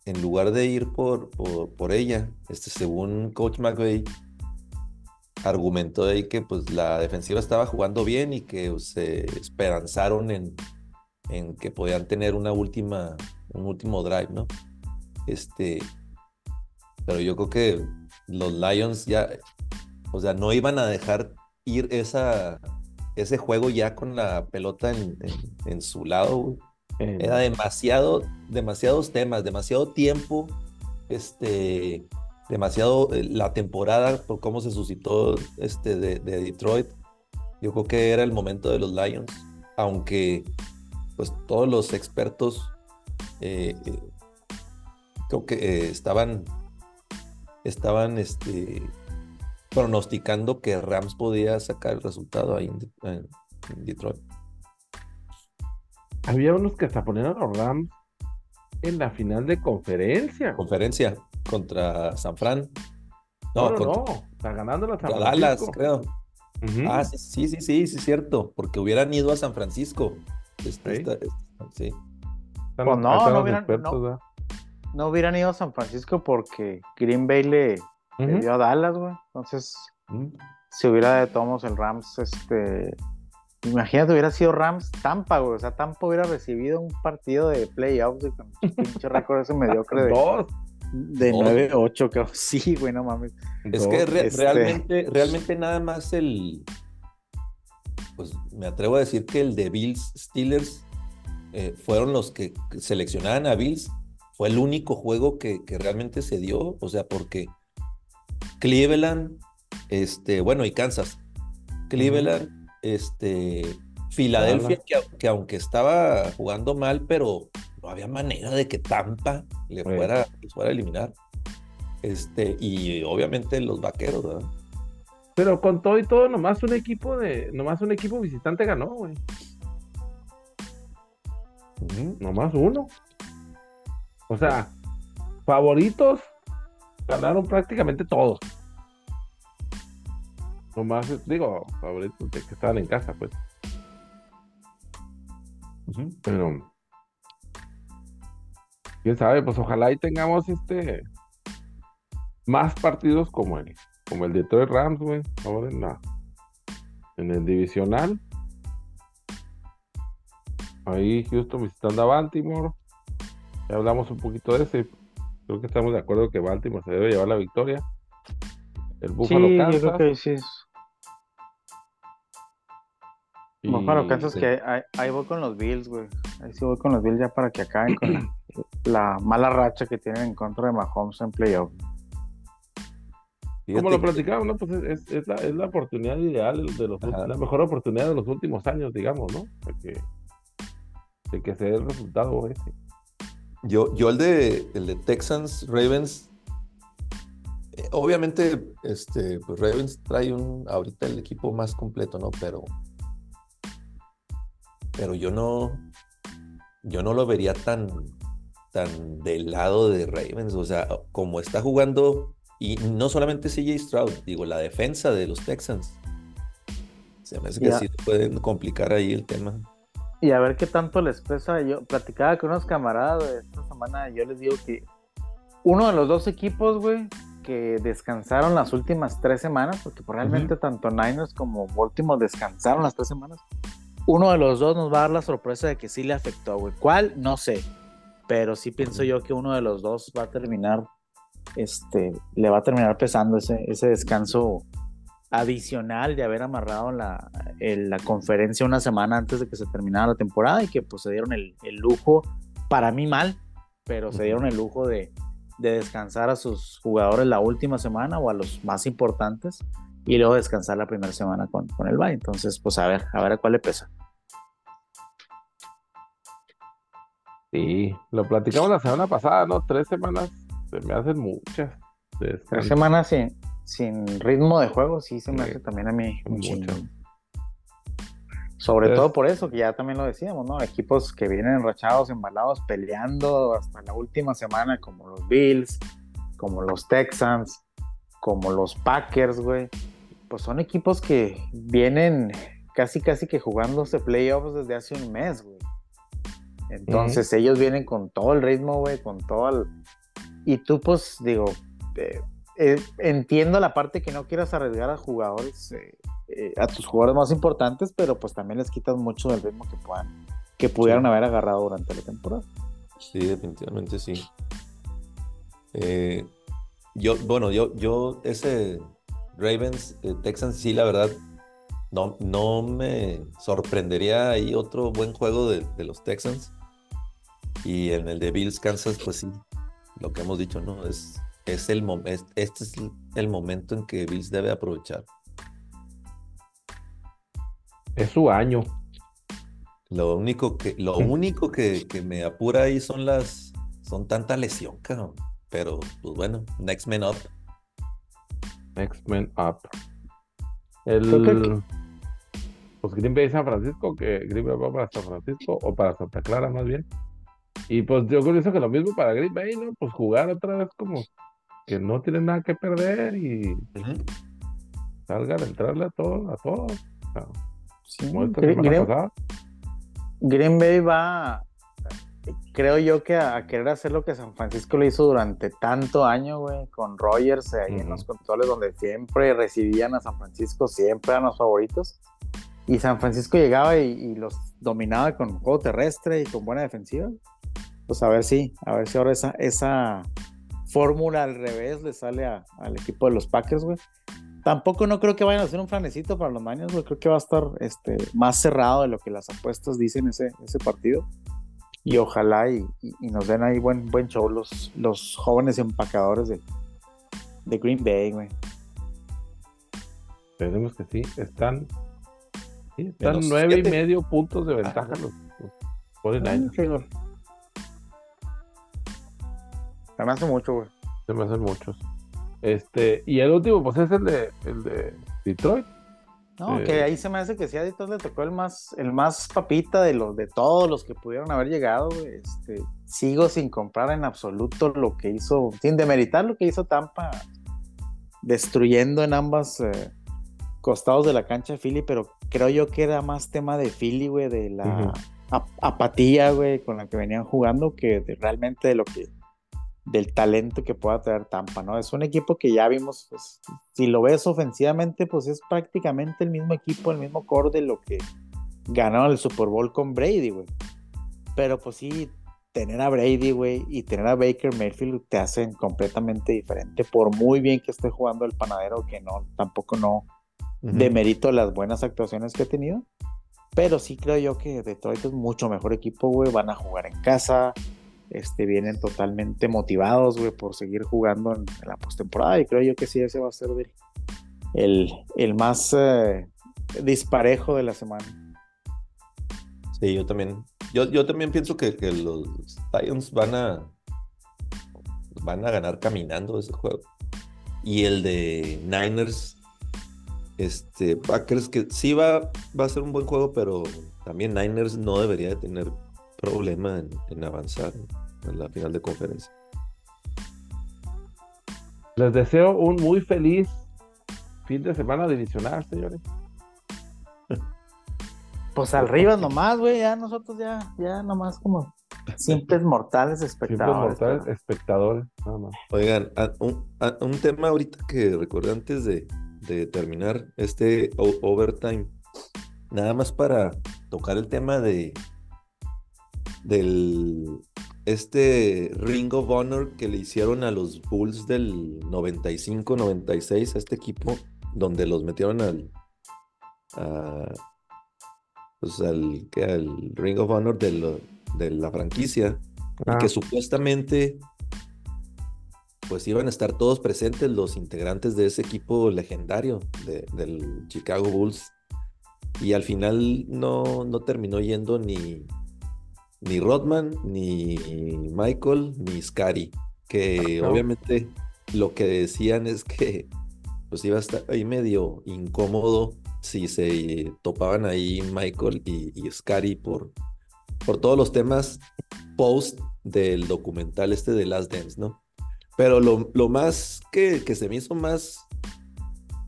en lugar de ir por, por, por ella, este, según Coach McVay, argumentó ahí que pues, la defensiva estaba jugando bien y que se esperanzaron en, en que podían tener una última, un último drive, ¿no? Este, pero yo creo que los Lions ya, o sea, no iban a dejar ir esa, ese juego ya con la pelota en, en- en su lado. güey. Eh, Era demasiado, demasiados temas, demasiado tiempo, este, demasiado eh, la temporada por cómo se suscitó este de, de Detroit. Yo creo que era el momento de los Lions, aunque pues todos los expertos eh, eh, creo que eh, estaban estaban este pronosticando que Rams podía sacar el resultado ahí en, De- en- en Detroit. había unos que hasta ponían a los Rams en la final de conferencia. Conferencia contra San Fran. No, No, no, contra, no, está ganando la San contra Dallas, Francisco. creo. Ah, sí, sí, sí, sí, sí, es cierto, porque hubieran ido a San Francisco. Este, Sí. esta- esta- sí. Pues no, no hubieran- expertos, no. No hubieran ido a San Francisco porque Green Bay le, le Ujú. dio a Dallas, güey. Entonces, si hubiera de todos el Rams, este. Imagínate, hubiera sido Rams Tampa, güey. O sea, Tampa hubiera recibido un partido de playoffs, con un pinche récord ese mediocre de, Dos. de Dos. 9-8, creo. Sí, güey, no mames. Es que re- este- realmente, realmente nada más el, pues me atrevo a decir que el de Bills Steelers eh, fueron los que seleccionaban a Bills. Fue el único juego que, que realmente se dio, o sea, porque Cleveland, este, bueno, y Kansas. Cleveland, este, Filadelfia, que, aunque estaba jugando mal, pero no había manera de que Tampa le fuera, fuera a eliminar. Este, y obviamente los vaqueros, ¿verdad? Pero con todo y todo, nomás un equipo de, nomás un equipo visitante ganó, güey. Nomás uno. O sea, favoritos ganaron prácticamente todos. Nomás, digo, favoritos de que estaban en casa, pues. Pero, quién sabe, pues ojalá y tengamos este más partidos como el, como el Detroit Rams, güey, ahora en la en el divisional. Ahí Houston visitando a Baltimore. Ya hablamos un poquito de ese. Creo que estamos de acuerdo que Baltimore se debe llevar la victoria. El Buffalo sí, Kansas. Yo creo que sí. Buffalo Kansas que ahí, voy con los Bills, güey. Ahí sí voy con los Bills ya para que acaben con la, (clears throat) la mala racha que tienen en contra de Mahomes en playoff. Como lo platicamos, ¿no? Pues es, es, la, es la oportunidad ideal de los la mejor oportunidad de los últimos años, digamos, ¿no? De que, de que se dé el resultado ese. Yo, yo el de el de Texans Ravens, eh, obviamente, este, pues Ravens trae un ahorita el equipo más completo, ¿no? Pero, pero yo no, yo no lo vería tan, tan del lado de Ravens, o sea, como está jugando y no solamente CJ Stroud, digo, la defensa de los Texans. Se me hace que sí pueden complicar ahí el tema. Y a ver qué tanto les pesa. Yo platicaba con unos camaradas de esta semana. Yo les digo que uno de los dos equipos, güey, que descansaron las últimas tres semanas, porque pues, realmente tanto Niners como Baltimore descansaron las tres semanas. Uno de los dos nos va a dar la sorpresa de que sí le afectó, güey. ¿Cuál? No sé. Pero sí pienso yo que uno de los dos va a terminar este, le va a terminar pesando ese, ese descanso adicional de haber amarrado la, la conferencia una semana antes de que se terminara la temporada y que pues se dieron el, lujo, para mí mal, pero se dieron el lujo de, descansar a sus jugadores la última semana o a los más importantes y luego descansar la primera semana con, con el Bay. Entonces, pues a ver, a ver a cuál le pesa. Sí, lo platicamos la semana pasada, ¿no? Tres semanas me hacen muchas. Tres semanas sin, sin ritmo de juego, sí se me hace también a mí Sobre todo por eso, que ya también lo decíamos, ¿no? Equipos que vienen enrachados, embalados, peleando hasta la última semana, como los Bills, como los Texans, como los Packers, güey. Pues son equipos que vienen casi, casi que jugándose playoffs desde hace un mes, güey. Entonces ellos vienen con todo el ritmo, güey, con todo el, y tú, pues, digo, eh, eh, entiendo la parte que no quieras arriesgar a jugadores, eh, a tus jugadores más importantes, pero pues también les quitas mucho del ritmo que puedan, que pudieran haber agarrado durante la temporada. Sí, definitivamente sí. yo, bueno, yo, yo, ese Ravens, Texans, sí, la verdad, no, no me sorprendería ahí otro buen juego de, de los Texans. Y en el de Bills, Kansas, pues sí, lo que hemos dicho, ¿no? Es, es el este es el momento en que Bills debe aprovechar. Es su año. Lo único que, lo único que, me apura ahí son las, son tanta lesión, cabrón. Pero, pues bueno, next man up. Next man up. El, pues Green Bay San Francisco, que Green Bay va para San Francisco, o para Santa Clara más bien. Y pues yo creo que lo mismo para Green Bay, ¿no? Pues jugar otra vez como que no tienen nada que perder y salgan a entrarle a todo, a todo. Green, Bay va, creo yo que a, querer hacer lo que San Francisco le hizo durante tanto año, güey, con Rogers ahí en los controles donde siempre recibían a San Francisco, siempre eran los favoritos. Y San Francisco llegaba y, y los dominaba con juego terrestre y con buena defensiva pues a ver si, a ver si ahora esa, esa fórmula al revés le sale al equipo de los Packers, güey. Tampoco no creo que vayan a hacer un flanecito para los Niners, güey. Creo que va a estar este, más cerrado de lo que las apuestas dicen ese, ese partido. Y ojalá y, nos den ahí buen, buen show los, los jóvenes empacadores de, de Green Bay, güey. Esperemos que sí. Están, sí, están nueve y medio puntos de ventaja los, los Se me hace mucho, güey. Se me hacen muchos. Este, y el último, pues es el de, el de Detroit. No, que ahí se me hace que sí a Detroit le tocó el más, el más papita de los de todos los que pudieron haber llegado. Este, sigo sin comprar en absoluto lo que hizo, sin demeritar lo que hizo Tampa, destruyendo en ambas eh, costados de la cancha de Philly, pero creo yo que era más tema de Philly, güey, de la apatía, güey, con la que venían jugando, que realmente de lo que del talento que pueda traer Tampa, ¿no? Es un equipo que ya vimos, pues, si lo ves ofensivamente, pues es prácticamente el mismo equipo, el mismo core de lo que ganaron el Super Bowl con Brady, güey. Pero pues sí, tener a Brady, güey, y tener a Baker Mayfield te hacen completamente diferente, por muy bien que esté jugando el panadero, que no, tampoco no demerito las buenas actuaciones que ha tenido. Pero sí creo yo que Detroit es mucho mejor equipo, güey. Van a jugar en casa, este, vienen totalmente motivados, güey, por seguir jugando en, la postemporada. Y creo yo que sí, ese va a ser el, el, más eh, disparejo de la semana. Sí, yo también. Yo, yo también pienso que, los Lions van a van a ganar caminando ese juego. Y el de Niners, este, Packers, que sí va, va a ser un buen juego, pero también Niners no debería de tener problema en, avanzar en la final de conferencia. Les deseo un muy feliz fin de semana divisional, señores. Pues arriba nomás, güey, ya nosotros ya, ya nomás como simples (laughs) mortales espectadores. Simples mortales espectadores, nada más. Oigan, un, tema ahorita que recordé antes de, de terminar este overtime, nada más para tocar el tema de del este Ring of Honor que le hicieron a los Bulls del 95-96, a este equipo, donde los metieron al, pues al, Ring of Honor de, de la franquicia, y que ah. supuestamente pues iban a estar todos presentes los integrantes de ese equipo legendario del Chicago Bulls. Y al final no, no terminó yendo ni, ni Rodman, ni Michael, ni Scary, que obviamente lo que decían es que pues iba a estar ahí medio incómodo si se topaban ahí Michael y, Scary por, por todos los temas post del documental este de Last Dance, ¿no? Pero lo, lo más que, que, se me hizo más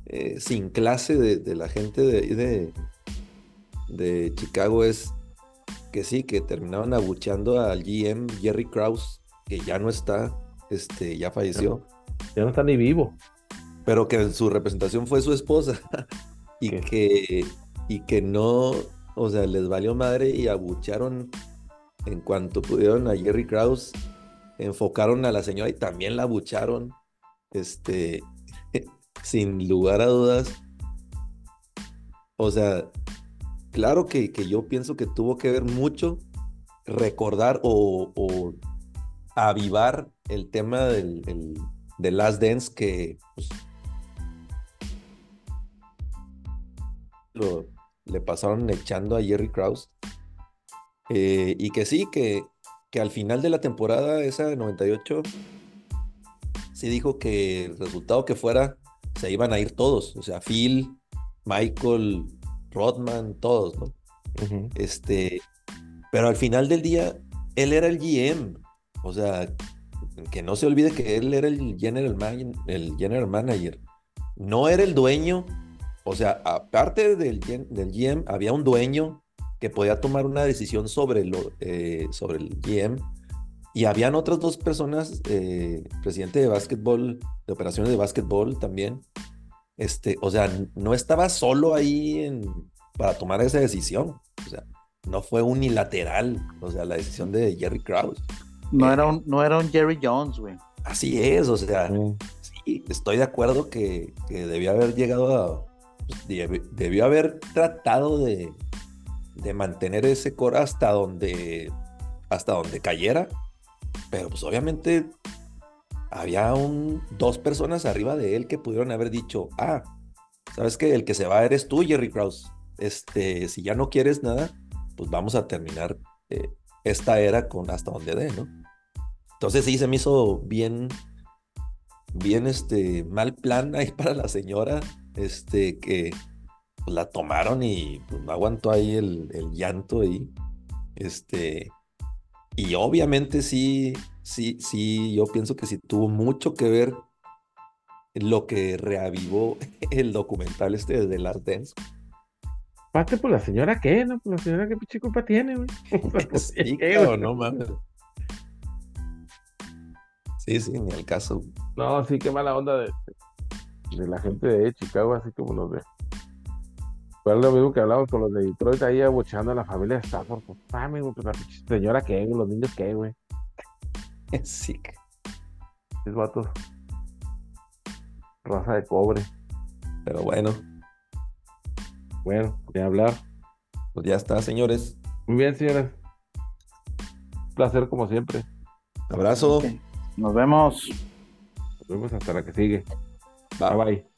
eh, sin clase de, la gente de, de, de Chicago es que sí, que terminaban abucheando al GM Jerry Krause, que ya no está, este, ya falleció. Ya no, está ni vivo. Pero que su representación fue su esposa. (laughs) y que y que no, o sea, les valió madre y abucharon en cuanto pudieron a Jerry Krause, enfocaron a la señora y también la abucharon, este, (laughs) sin lugar a dudas. O sea, claro que, yo pienso que tuvo que ver mucho recordar o, avivar el tema del, Last Dance que pues, le pasaron echando a Jerry Krause. Eh, y que sí, que, que al final de la temporada, esa de 98, sí dijo que el resultado que fuera, se iban a ir todos. O sea, Phil, Michael, Rodman, todos, ¿no? Este, pero al final del día, él era el GM. O sea, que no se olvide que él era el general, el general manager. No era el dueño. O sea, aparte del, del GM, había un dueño que podía tomar una decisión sobre, lo, eh, sobre el GM. Y habían otras dos personas, eh, presidente de básquetbol, de operaciones de básquetbol también, este, o sea, no estaba solo ahí en, para tomar esa decisión. O sea, no fue unilateral, o sea, la decisión de Jerry Krause. No, era, un, no era un Jerry Jones, güey. Así es, o sea, sí, estoy de acuerdo que, que debió haber llegado a. Pues, debió, haber tratado de, de mantener ese core hasta donde, hasta donde cayera, pero pues obviamente había un, dos personas arriba de él que pudieron haber dicho, ah, ¿sabes qué? El que se va eres tú, Jerry Krause. Este, si ya no quieres nada, pues vamos a terminar eh, esta era con hasta donde dé, ¿no? Entonces sí, se me hizo bien, bien, este, mal plan ahí para la señora, este, que pues, la tomaron y pues no aguantó ahí el, el llanto y, este, y obviamente sí, sí, sí, yo pienso que sí tuvo mucho que ver lo que reavivó (laughs) el documental este de Last Dance. Pate, pues la señora qué, ¿no? Pues la señora qué pinche culpa tiene, güey. (laughs) (laughs) Sí, ¿qué, claro, güey? no mames. Sí, sí, ni el caso. No, sí, qué mala onda de, de la gente de Chicago, así como los de. Fue lo mismo que hablamos con los de Detroit ahí abucheando a la familia de Stafford. Pues, mami, güey, pues la señora qué, güey, los niños qué, güey. (laughs) Sí. Es vatos. Raza de cobre. Pero bueno, Bueno, de hablar. pues ya está, señores. Muy bien, señores. Placer como siempre. Abrazo. Nos vemos. Nos vemos hasta la que sigue. Bye. Bye bye.